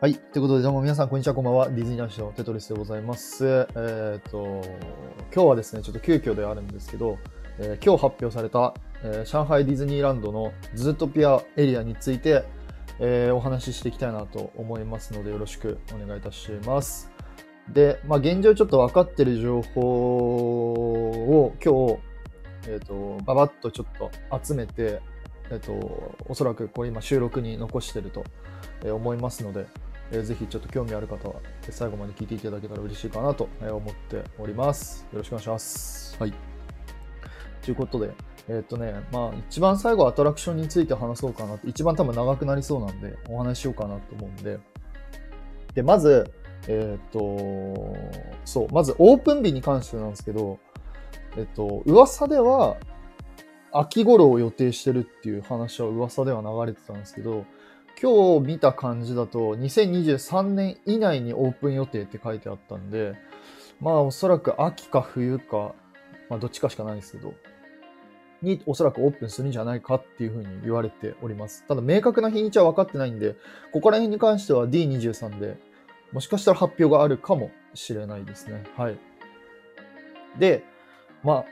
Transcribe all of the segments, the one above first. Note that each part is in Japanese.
はい。ということで、どうも皆さん、こんにちは、こんばんは。ディズニー男子のテトリスでございます。えっ、と、今日はですね、ちょっと急遽ではあるんですけど、えー今日発表された、えー上海ディズニーランドのズートピアエリアについて、えお話ししていきたいなと思いますので、よろしくお願いいたします。で、まあ、現状ちょっと分かってる情報を今日、えっ、と、ばばっとちょっと集めて、えっ、と、おそらくこれ今収録に残してると思いますので、えーぜひちょっと興味ある方はえー最後まで聞いていただけたら嬉しいかなとえー思っております。よろしくお願いします。はい。ということで、えーっとね、まあ一番最後アトラクションについて話そうかなって、一番多分長くなりそうなんでお話ししようかなと思うんで、で、まず、えーっと、そう、まずオープン日に関してなんですけど、えっと、噂では、秋頃を予定してるっていう話は噂では流れてたんですけど、今日見た感じだと、2023年以内にオープン予定って書いてあったんで、まあおそらく秋か冬か、まあどっちかしかないですけど、におそらくオープンするんじゃないかっていうふうに言われております。ただ明確な日にちは分かってないんで、ここら辺に関しては D23 で、もしかしたら発表があるかもしれないですね。はい。で、まあ、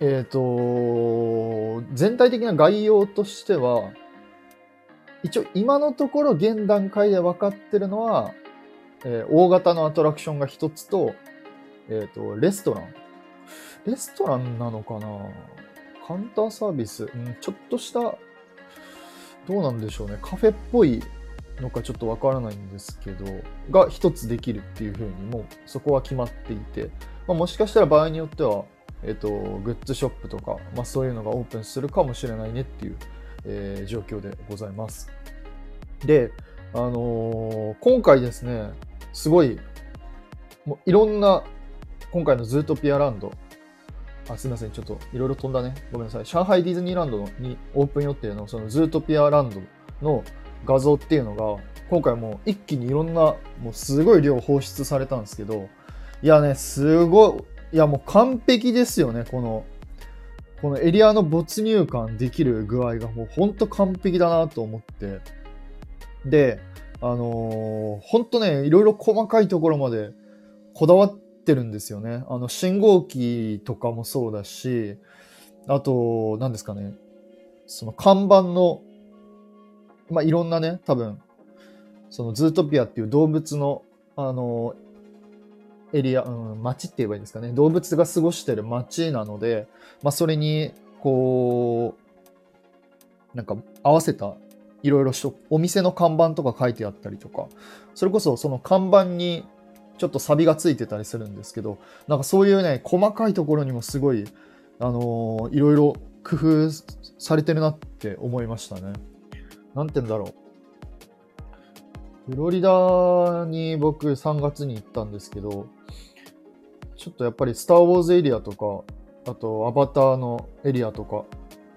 えっ、と、全体的な概要としては、一応今のところ現段階で分かってるのは、えー大型のアトラクションが一つと、えっ、と、レストラン。レストランなのかな？カウンターサービス、うん、ちょっとした、どうなんでしょうね。カフェっぽいのかちょっとわからないんですけど、が一つできるっていうふうにもうそこは決まっていて、まあ、もしかしたら場合によっては、えっ、と、グッズショップとか、まあそういうのがオープンするかもしれないねっていう、えー状況でございます。で、あのー今回ですね、すごい、もういろんな、今回のズートピアランド、あ、すみません、ちょっといろいろ飛んだね。ごめんなさい。上海ディズニーランドにオープン予定のそのズートピアランドの画像っていうのが、今回もう一気にいろんな、もうすごい量放出されたんですけど、いやね、すごい、いやもう完璧ですよね、この、このエリアの没入感できる具合がもうほんと完璧だなと思って。で、あのー、ほんとね、いろいろ細かいところまでこだわってるんですよね。あの、信号機とかもそうだし、あと、何ですかね、その看板の、まあ、いろんなね、多分、そのズートピアっていう動物の、あの、エリア、うん、街って言えばいいんですかね。動物が過ごしてる街なので、まあ、それに、こう、なんか合わせた、いろいろしょお店の看板とか書いてあったりとか、それこそその看板にちょっとサビがついてたりするんですけど、なんかそういうね、細かいところにもすごい、あのーいろいろ工夫されてるなって思いましたね。なんて言うんだろう。フロリダに僕3月に行ったんですけど、ちょっとやっぱりスター・ウォーズエリアとか、あとアバターのエリアとか、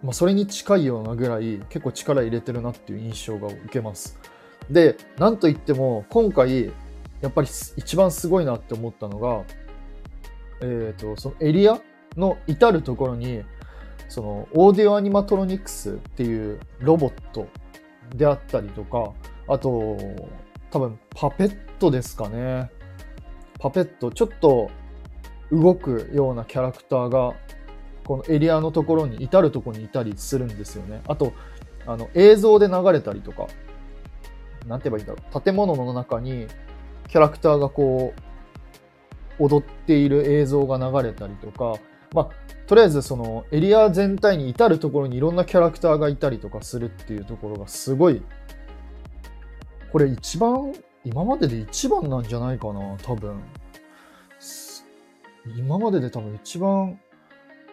まあ、それに近いようなぐらい結構力入れてるなっていう印象が受けます。で、なんといっても今回やっぱり一番すごいなって思ったのが、えっ、と、そのエリアの至るところに、そのオーディオアニマトロニクスっていうロボットであったりとか、あと、多分パペットですかね。パペット、ちょっと動くようなキャラクターが、このエリアのところに、至るところにいたりするんですよね。あと、あの、映像で流れたりとか、なんて言えばいいんだろう。建物の中に、キャラクターがこう、踊っている映像が流れたりとか、まあ、とりあえずそのエリア全体に至るところにいろんなキャラクターがいたりとかするっていうところがすごい、これ一番、今までで一番なんじゃないかな、多分。今までで多分一番、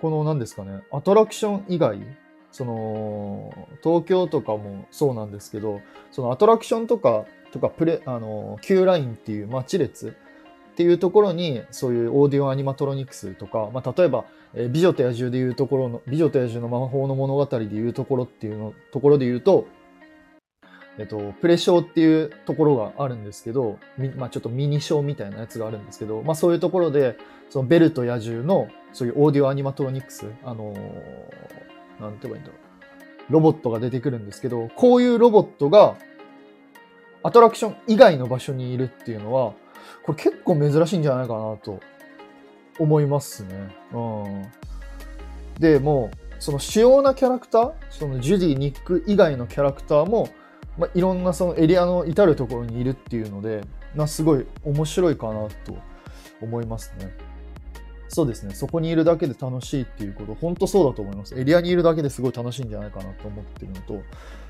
この何ですかね、アトラクション以外、その、東京とかもそうなんですけど、そのアトラクションとか、とかプレ、あの、Q ラインっていう待ち列っていうところに、そういうオーディオアニマトロニクスとか、まあ、例えば、えー美女と野獣でいうところの、美女と野獣の魔法の物語でいうところっていうの、ところで言うと、えっと、プレショーっていうところがあるんですけど、まあ、ちょっとミニショーみたいなやつがあるんですけど、まあ、そういうところで、そのベルと野獣の、そういうオーディオアニマトロニクス、あのーなんて言えばいいんだろう。ロボットが出てくるんですけど、こういうロボットが、アトラクション以外の場所にいるっていうのは、これ結構珍しいんじゃないかなと思いますね。うん。で、もう、その主要なキャラクター、そのジュディ、ニック以外のキャラクターも、まあ、いろんなそのエリアの至るところにいるっていうので、まあ、すごい面白いかなと思いますね。そうですね。そこにいるだけで楽しいっていうこと、本当そうだと思います。エリアにいるだけですごい楽しいんじゃないかなと思ってるのと、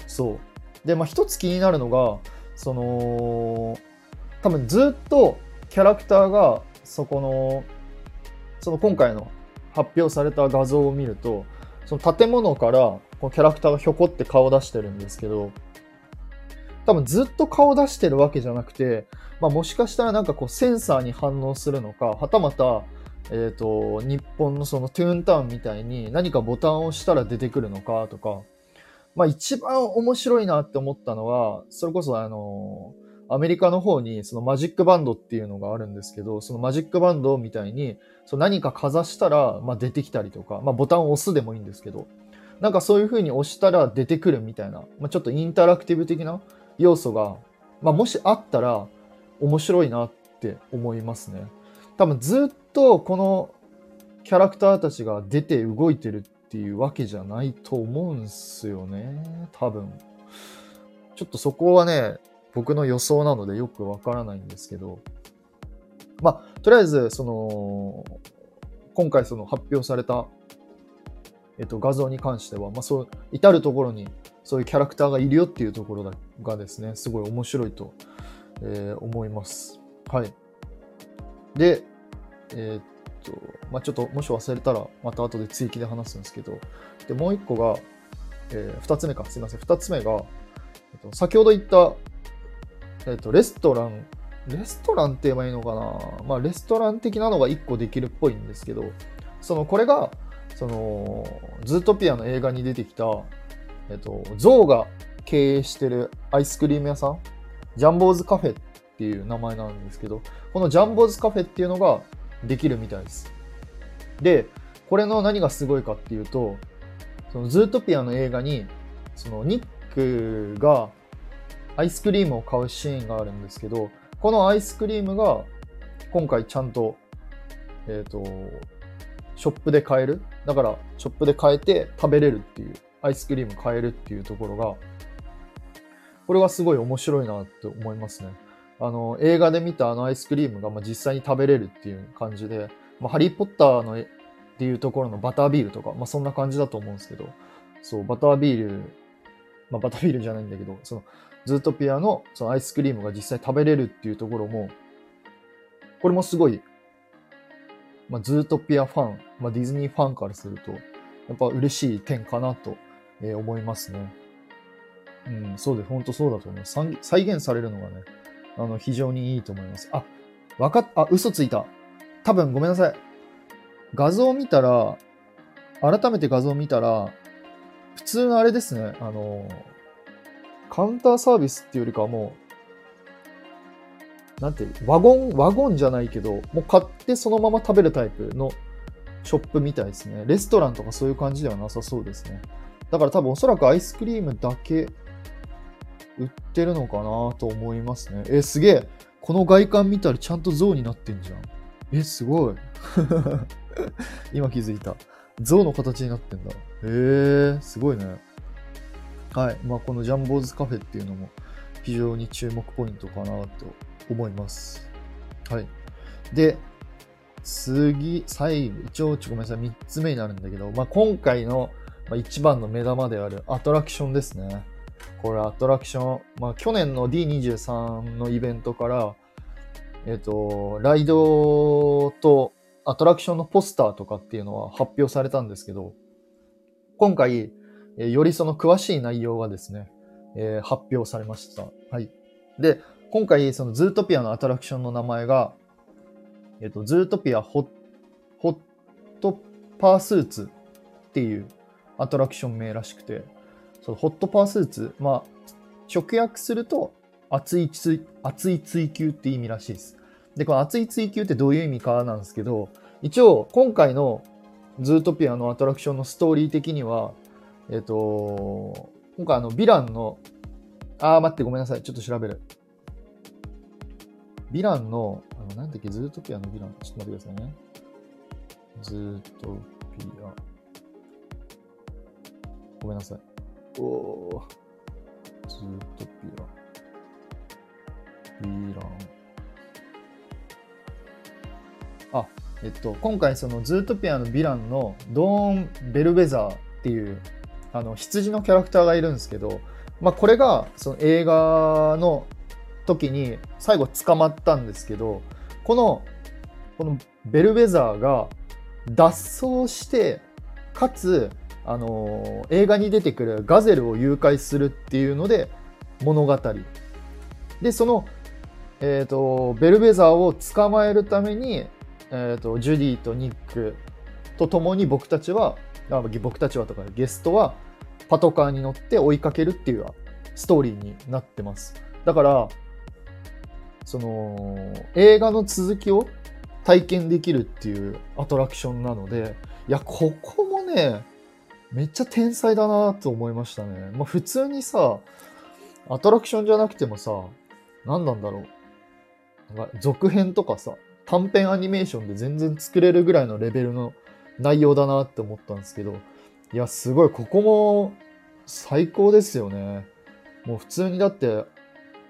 そう。で、まあ一つ気になるのが、その、多分ずっとキャラクターが、そこの、その今回の発表された画像を見ると、その建物からこのキャラクターがひょこって顔出してるんですけど、多分ずっと顔出してるわけじゃなくて、まあ、もしかしたらなんかこうセンサーに反応するのか、はたまた、えっ、ー、と、日本のそのトゥーンタウンみたいに何かボタンを押したら出てくるのかとか、まあ一番面白いなって思ったのは、それこそあの、アメリカの方にそのマジックバンドっていうのがあるんですけど、そのマジックバンドみたいに、その何かかざしたら、まあ出てきたりとか、まあボタンを押すでもいいんですけど、なんかそういう風に押したら出てくるみたいな、まあちょっとインタラクティブ的な要素が、まあ、もしあったら面白いなって思いますね。多分ずっとこのキャラクターたちが出て動いてるっていうわけじゃないと思うんすよね。多分。ちょっとそこはね、僕の予想なのでよくわからないんですけど。まあ、とりあえず、その、今回その発表された、えっと、画像に関しては、まあそう、至るところにそういうキャラクターがいるよっていうところがですね、すごい面白いと、えー、思います。はい。で、えー、っと、まあ、ちょっともし忘れたら、また後で追記で話すんですけど、で、もう一個が、えー、二つ目か、すいません。二つ目が、えっと、先ほど言った、えっと、レストラン、レストランって言えばいいのかな？まあ、レストラン的なのが一個できるっぽいんですけど、その、これが、その、ズートピアの映画に出てきた、えっと、ゾウが経営してるアイスクリーム屋さん、ジャンボーズカフェっていう名前なんですけど、このジャンボーズカフェっていうのができるみたいです。で、これの何がすごいかっていうと、そのズートピアの映画に、そのニックがアイスクリームを買うシーンがあるんですけど、このアイスクリームが今回ちゃんと、えっ、ー、と、ショップで買える。だから、ショップで買えて食べれるっていうアイスクリーム買えるっていうところが、これはすごい面白いなって思いますね。あの、映画で見たあのアイスクリームが、まあ、実際に食べれるっていう感じで、まあ、ハリーポッターのっていうところのバタービールとか、まあ、そんな感じだと思うんですけど、そう、バタービール、まあ、バタービールじゃないんだけど、その、ズートピアのそのアイスクリームが実際食べれるっていうところも、これもすごい、まあ、ズートピアファン、まあ、ディズニーファンからすると、やっぱ嬉しい点かなとえー、思いますね。うん、そうで、本当そうだと思います。再現されるのがね、あの、非常にいいと思います。あ、わかっ、あ、嘘ついた。多分ごめんなさい。画像を見たら、改めて画像を見たら、普通のあれですね、あの、カウンターサービスっていうよりかはもう、なんていう、ワゴン、ワゴンじゃないけど、もう買ってそのまま食べるタイプのショップみたいですね。レストランとかそういう感じではなさそうですね。だから多分おそらくアイスクリームだけ売ってるのかなと思いますね。え、すげえ。この外観見たらちゃんと象になってんじゃん。え、すごい。今気づいた。象の形になってんだ。へえー、すごいね。はい。まあ、このジャンボーズカフェっていうのも非常に注目ポイントかなと思います。はい。で、次、最後、一応、ちょごめんなさい、3つ目になるんだけど、まあ、今回のまあ、一番の目玉であるアトラクションですね。これアトラクション、まあ、去年の D23 のイベントから、えっ、ー、と、ライドとアトラクションのポスターとかっていうのは発表されたんですけど、今回、え、よりその詳しい内容がですね、えー、発表されました。はい。で、今回、そのズートピアのアトラクションの名前が、えっ、と、ズートピアホホットパースーツっていうアトラクション名らしくて、その Hot Pursuit、まあ、直訳すると、熱い追、熱い追求って意味らしいです。で、この熱い追求ってどういう意味かなんですけど、一応、今回のズートピアのアトラクションのストーリー的には、えっ、と、今回あの、ヴィランの、あー、待って、ごめんなさい。ちょっと調べる。ヴィランの、あの、なんだっけ、ズートピアのヴィラン。ちょっと待ってくださいね。ズートピア。ごめんなさい。おー。ズートピア。ヴィラン。あ、えっと、今回そのズートピアのヴィランのドーン・ベルベザーっていうあの羊のキャラクターがいるんですけど、まあ、これがその映画の時に最後捕まったんですけどこのこのベルベザーが脱走してかつ、あの映画に出てくるガゼルを誘拐するっていうので物語でその、えーと、ベルベザーを捕まえるために、えーとジュディとニックと共に僕たちは僕たちはとかゲストはパトカーに乗って追いかけるっていうストーリーになってます。だから、その映画の続きを体験できるっていうアトラクションなので、いや、ここもね、めっちゃ天才だなと思いましたね。まあ、普通にさ、アトラクションじゃなくてもさ、何なんだろう。なんか続編とかさ、短編アニメーションで全然作れるぐらいのレベルの内容だなって思ったんですけど、いや、すごい、ここも最高ですよね。もう普通にだって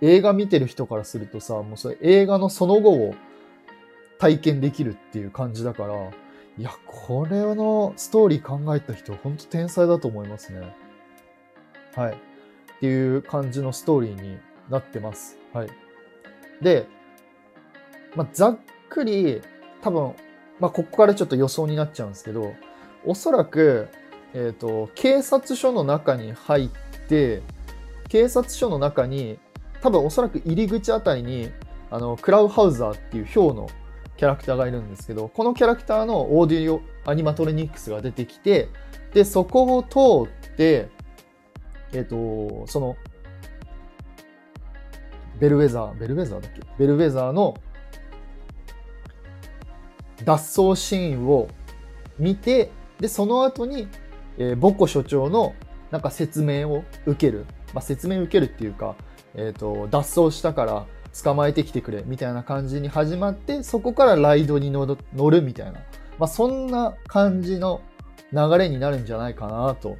映画見てる人からするとさ、もうそれ映画のその後を体験できるっていう感じだから、いや、これのストーリー考えた人、ほんと天才だと思いますね。はい。っていう感じのストーリーになってます。はい。で、まあ、ざっくり、多分、まあ、ここからちょっと予想になっちゃうんですけど、おそらく、えっ、ー、と、警察署の中に入って、警察署の中に、多分おそらく入り口あたりに、あの、クラウハウザーっていうヒョウのキャラクターがいるんですけど、このキャラクターのオーディオアニマトロニクスが出てきて、で、そこを通って、えっ、ー、と、その、ベルウェザー、ベルウェザーだっけ？ベルウェザーの脱走シーンを見て、で、その後に、えー、ボコ所長のなんか説明を受ける。まあ、説明受けるっていうか、えっ、ー、と、脱走したから捕まえてきてくれみたいな感じに始まって、そこからライドに乗る乗るみたいな。まあ、そんな感じの流れになるんじゃないかなと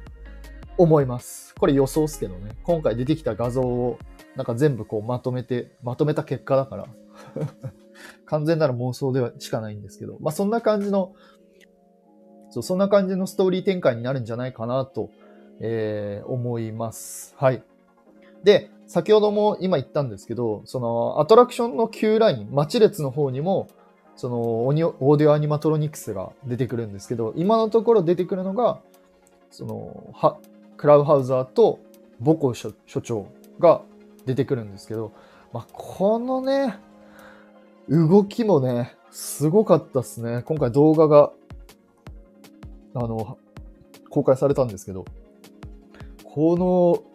思います。これ予想ですけどね。今回出てきた画像をなんか全部こうまとめて、まとめた結果だから 完全なる妄想ではしかないんですけど、まあそんな感じの、そう、そんな感じのストーリー展開になるんじゃないかなと、えー、思います。はい。で、先ほども今言ったんですけど、そのアトラクションの Q ライン、待ち列の方にも、そのオーディオアニマトロニクスが出てくるんですけど、今のところ出てくるのが、その、は、クラウハウザーと母校所長が出てくるんですけど、まあ、このね、動きもね、すごかったっすね。今回動画が、あの、公開されたんですけど、この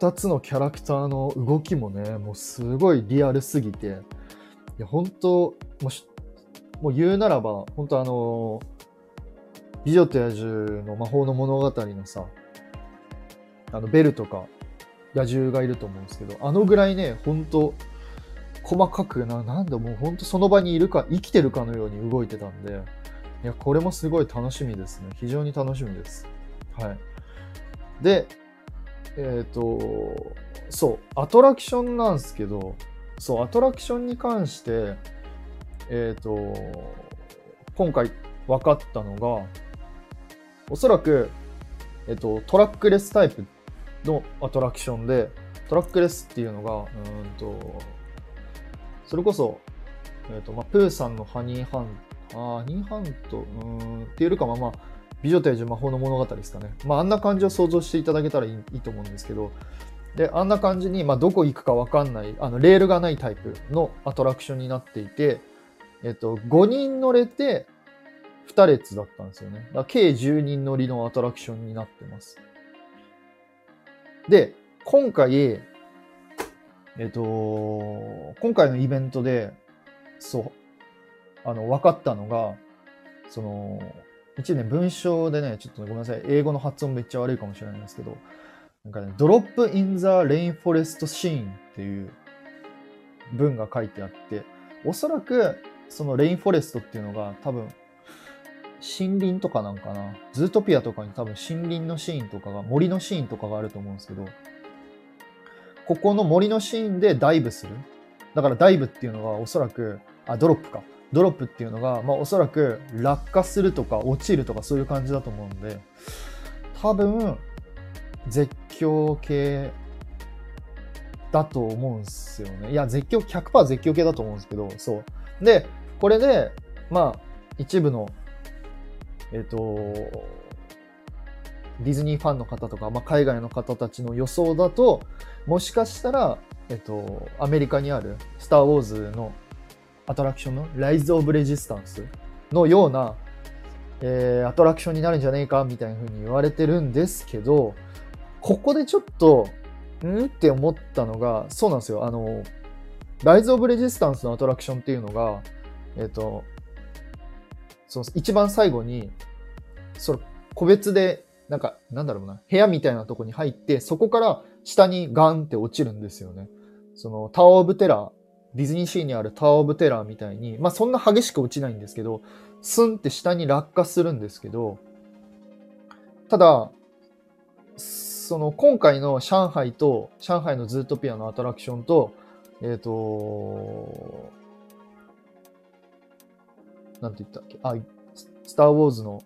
2つのキャラクターの動きもね、もうすごいリアルすぎて、いや、本当もう、もう言うならば、本当あの、美女と野獣の魔法の物語のさ、あの、ベルとか野獣がいると思うんですけど、あのぐらいね、本当細かくな、なんでもうほんとその場にいるか、生きてるかのように動いてたんで、いや、これもすごい楽しみですね。非常に楽しみです。はい。で、えっ、ー、と、そう、アトラクションなんですけど、そう、アトラクションに関して、えっ、ー、と、今回分かったのが、おそらく、えっ、ー、と、トラックレスタイプのアトラクションで、トラックレスっていうのが、うんと、それこそ、えっ、と、まあ、プーさんのハニーハント、ハニーハント、うん、っていうか、まあまあ、美女と野獣魔法の物語ですかね。まあ、あんな感じを想像していただけたらいいいいと思うんですけど、で、あんな感じに、まあ、どこ行くかわかんない、あの、レールがないタイプのアトラクションになっていて、えっと、5人乗れて、2列だったんですよね。だ計10人乗りのアトラクションになってます。で、今回、えっ、と、今回のイベントで、そう、あの、分かったのが、その、一年文章でね、ちょっとごめんなさい、英語の発音めっちゃ悪いかもしれないんですけど、なんかね、 drop in the rainforest scene っていう文が書いてあって、おそらくその rainforest っていうのが多分森林とかなんかな。ズートピアとかに多分森林のシーンとかが、森のシーンとかがあると思うんですけど、ここの森のシーンでダイブする。だからダイブっていうのがおそらく、あ、 drop か。 drop っていうのが、まあおそらく落下するとか落ちるとかそういう感じだと思うんで、多分、絶叫系だと思うんすよね。いや、絶叫、100%絶叫系だと思うんですけど、そう。で、これで、まあ、一部のえっ、ー、と、ディズニーファンの方とか、まあ、海外の方たちの予想だと、もしかしたら、えっ、ー、と、アメリカにあるスター・ウォーズのアトラクションのライズ・オブ・レジスタンスのような、えー、アトラクションになるんじゃねえかみたいな風に言われてるんですけど、ここでちょっと、んって思ったのが、そうなんですよ。あの、ライズ・オブ・レジスタンスのアトラクションっていうのが、えっ、と、その一番最後に、その個別で、なんか、なんだろうな、部屋みたいなとこに入って、そこから下にガンって落ちるんですよね。そのタワーオブテラー、ディズニーシーにあるタワーオブテラーみたいに、まあそんな激しく落ちないんですけど、スンって下に落下するんですけど、ただ、その今回の上海と、上海のズートピアのアトラクションと、えっ、ー、と、なんて言ったっけ？あ、スター・ウォーズの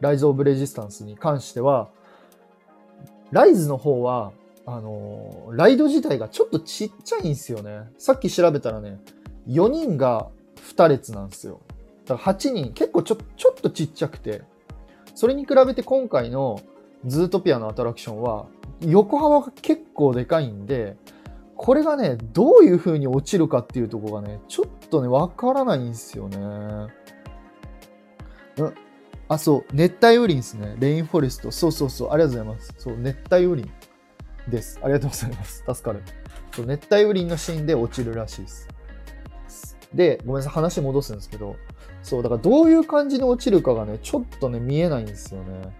ライズ・オブ・レジスタンスに関しては、ライズの方は、あのー、ライド自体がちょっとちっちゃいんですよね。さっき調べたらね、4人が2列なんですよ。だから8人、結構ちょちょっとちっちゃくて、それに比べて今回のズートピアのアトラクションは、横幅が結構でかいんで、これがね、どういう風に落ちるかっていうとこがね、ちょっとね、わからないんですよね。あ、そう、熱帯雨林ですね。レインフォレスト。そうそうそう、ありがとうございます。そう、熱帯雨林です。ありがとうございます。助かる。そう、熱帯雨林のシーンで落ちるらしいです。で、ごめんなさい、話戻すんですけど、そう、だからどういう感じに落ちるかがね、ちょっとね、見えないんですよね。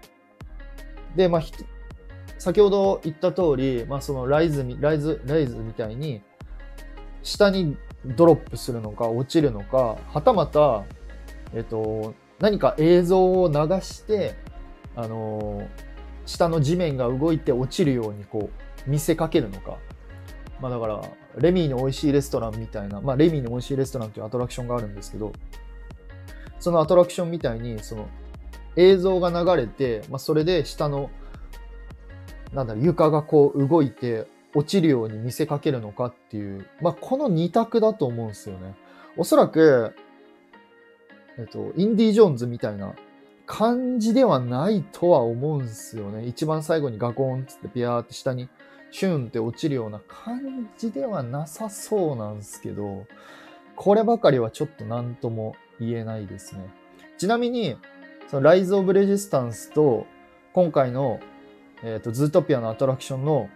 で、まあ、先ほど言った通り、まあ、そのライズ、ライズ、ライズみたいに、下にドロップするのか、落ちるのか、はたまた、えっと、何か映像を流して、あのー、下の地面が動いて落ちるようにこう見せかけるのか。まあだから、レミーの美味しいレストランみたいな、まあレミーの美味しいレストランというアトラクションがあるんですけど、そのアトラクションみたいに、その映像が流れて、まあそれで下の、なんだろ、床がこう動いて落ちるように見せかけるのかっていう、まあこの2択だと思うんですよね。おそらく、えっと、インディ・ジョーンズみたいな感じではないとは思うんすよね。一番最後にガコーンつってピアーって下にシュンって落ちるような感じではなさそうなんすけど、こればかりはちょっと何とも言えないですね。ちなみに、そのライズ・オブ・レジスタンスと今回の、えっ、ー、と、ズートピアのアトラクションの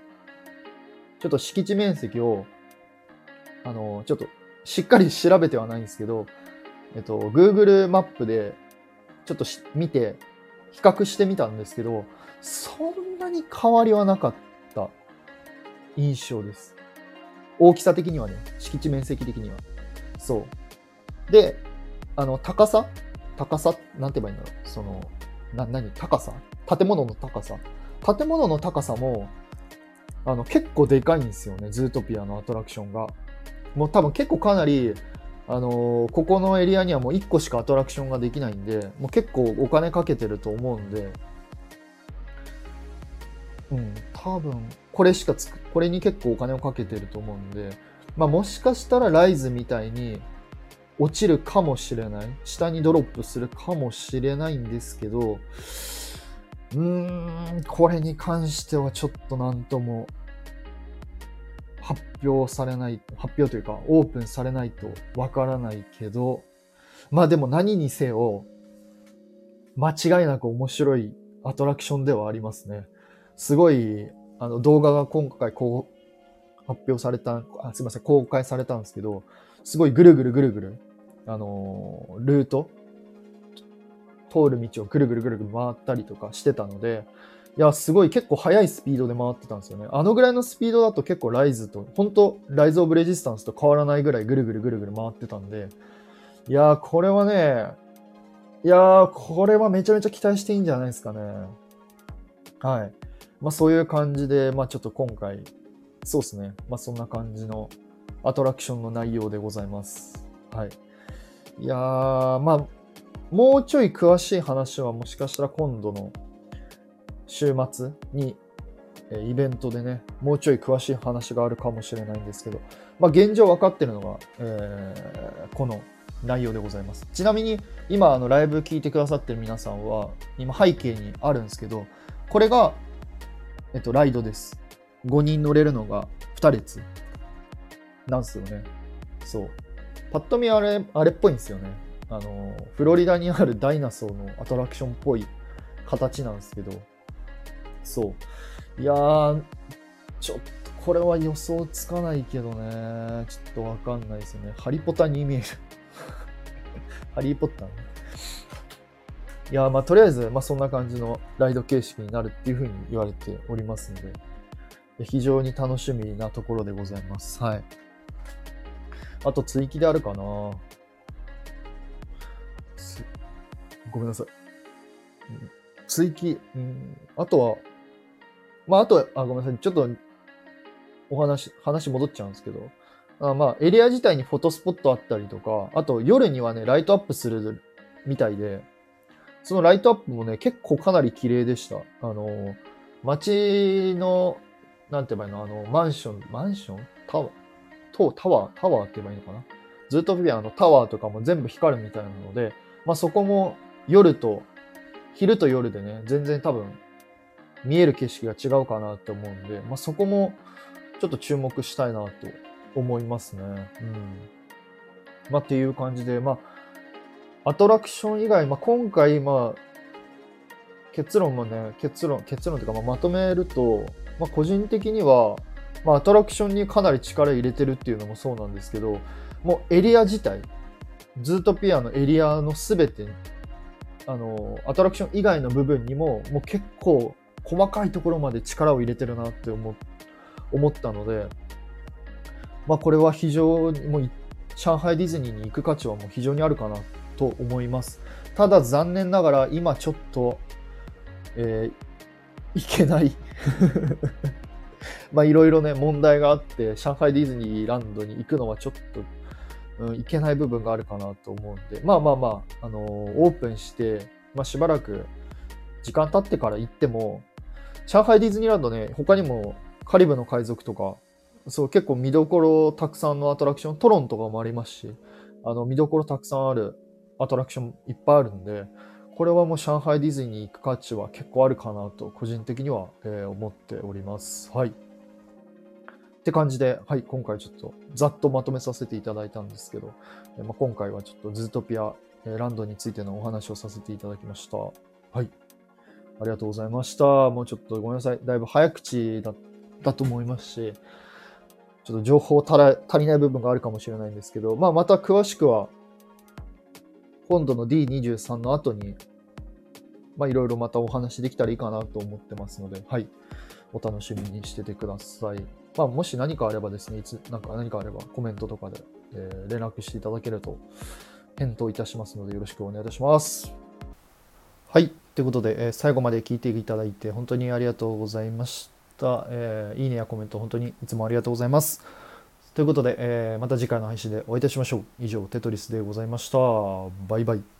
ちょっと敷地面積を、あの、ちょっとしっかり調べてはないんですけど、えっと、Google マップでちょっと見て、比較してみたんですけど、そんなに変わりはなかった印象です。大きさ的にはね、敷地面積的には。そう。で、あの、高さ？高さ？なんて言えばいいんだろうその、な、何？高さ？建物の高さ？建物の高さも、あの、結構でかいんですよね。ズートピアのアトラクションが。もう多分結構かなり、あの、ここのエリアにはもう1個しかアトラクションができないんで、もう結構お金かけてると思うんで、うん、多分、これしかつく、これに結構お金をかけてると思うんで、まあもしかしたらライズみたいに落ちるかもしれない。下にドロップするかもしれないんですけど、うーん、これに関してはちょっとなんとも発表されない、発表というか、オープンされないとわからないけど、まあでも何にせよ、間違いなく面白いアトラクションではありますね。すごい、あの動画が今回こう発表された、あすいません、公開されたんですけど、すごいぐるぐるぐるぐる、あの、ルート、通る道をぐるぐるぐるぐる回ったりとかしてたので、いや、すごい結構速いスピードで回ってたんですよね。あのぐらいのスピードだと結構ライズと、本当ライズオブレジスタンスと変わらないぐらいぐるぐるぐるぐる回ってたんで、いやー、これはね、いやー、これはめちゃめちゃ期待していいんじゃないですかね。はい。まあそういう感じで、まあちょっと今回、そうですね。まあそんな感じのアトラクションの内容でございます。はい。いやー、まあ、もうちょい詳しい話はもしかしたら今度の週末に、えイベントでね、もうちょい詳しい話があるかもしれないんですけど、まあ、現状分かってるのが、えー、この内容でございます。ちなみに、今、あの、ライブ聞いてくださってる皆さんは、今背景にあるんですけど、これが、えっと、ライドです。5人乗れるのが2列なんですよね。そう。パッと見あれ、あれっぽいんですよね。あの、フロリダにあるダイナソーのアトラクションっぽい形なんですけど、そう。いやー、ちょっとこれは予想つかないけどね。ちょっとわかんないですよね。ハリポタに見える ハリーポッターね。いやまあとりあえず、まあそんな感じのライド形式になるっていうふうに言われておりますので、非常に楽しみなところでございます。はい。あと追記であるかなごめんなさい。追記、うん、あとは、まあ、あと、あ、ごめんなさい。ちょっと、お話、話戻っちゃうんですけど、あまあ、エリア自体にフォトスポットあったりとか、あと夜にはね、ライトアップするみたいで、そのライトアップもね、結構かなり綺麗でした。あの、街の、なんて言えばいいの？あの、マンション、マンション？タワー？タワー？タワーって言えばいいのかな？ずっとフィギュアのタワーとかも全部光るみたいなので、まあそこも夜と、昼と夜でね、全然多分見える景色が違うかなって思うんで、まあそこもちょっと注目したいなと思いますね。うん。まあっていう感じで、まあ、アトラクション以外、まあ今回、まあ、結論もね、結論、結論というか、まあ、まとめると、まあ個人的には、まあ、アトラクションにかなり力入れてるっていうのもそうなんですけど、もうエリア自体、ズートピアのエリアのすべて、あの、アトラクション以外の部分にも、もう結構細かいところまで力を入れてるなって思思ったので、まあ、これは非常にもう上海ディズニーに行く価値はもう非常にあるかなと思います。ただ残念ながら今ちょっと、えー、行けない まあいろいろね問題があって上海ディズニーランドに行くのはちょっと、うん、行けない部分があるかなと思うんでまあまあまあ、あのー、オープンして、まあ、しばらく時間経ってから行っても上海ディズニーランドね他にもカリブの海賊とかそう結構見どころたくさんのアトラクショントロンとかもありますしあの見どころたくさんあるアトラクションいっぱいあるんでこれはもう上海ディズニーに行く価値は結構あるかなと個人的には、え、思っております。はい。って感じで、はい、今回ちょっとざっとまとめさせていただいたんですけど、えまあ、今回はちょっとズートピア、えランドについてのお話をさせていただきました。はい。ありがとうございました。もうちょっとごめんなさい。だいぶ早口だったと思いますし、ちょっと情報足りない部分があるかもしれないんですけど、まあ、また詳しくは、今度の D23 の後に、まあ、いろいろまたお話できたらいいかなと思ってますので、はい。お楽しみにしててください。まあ、もし何かあればですね、いつ、なんか何かあればコメントとかで、えー、連絡していただけると返答いたしますのでよろしくお願いいたします。はい。ということで、えー、最後まで聞いていただいて本当にありがとうございました。えー、いいねやコメント本当にいつもありがとうございます。ということで、えー、また次回の配信でお会いいたしましょう。以上、テトリスでございました。バイバイ。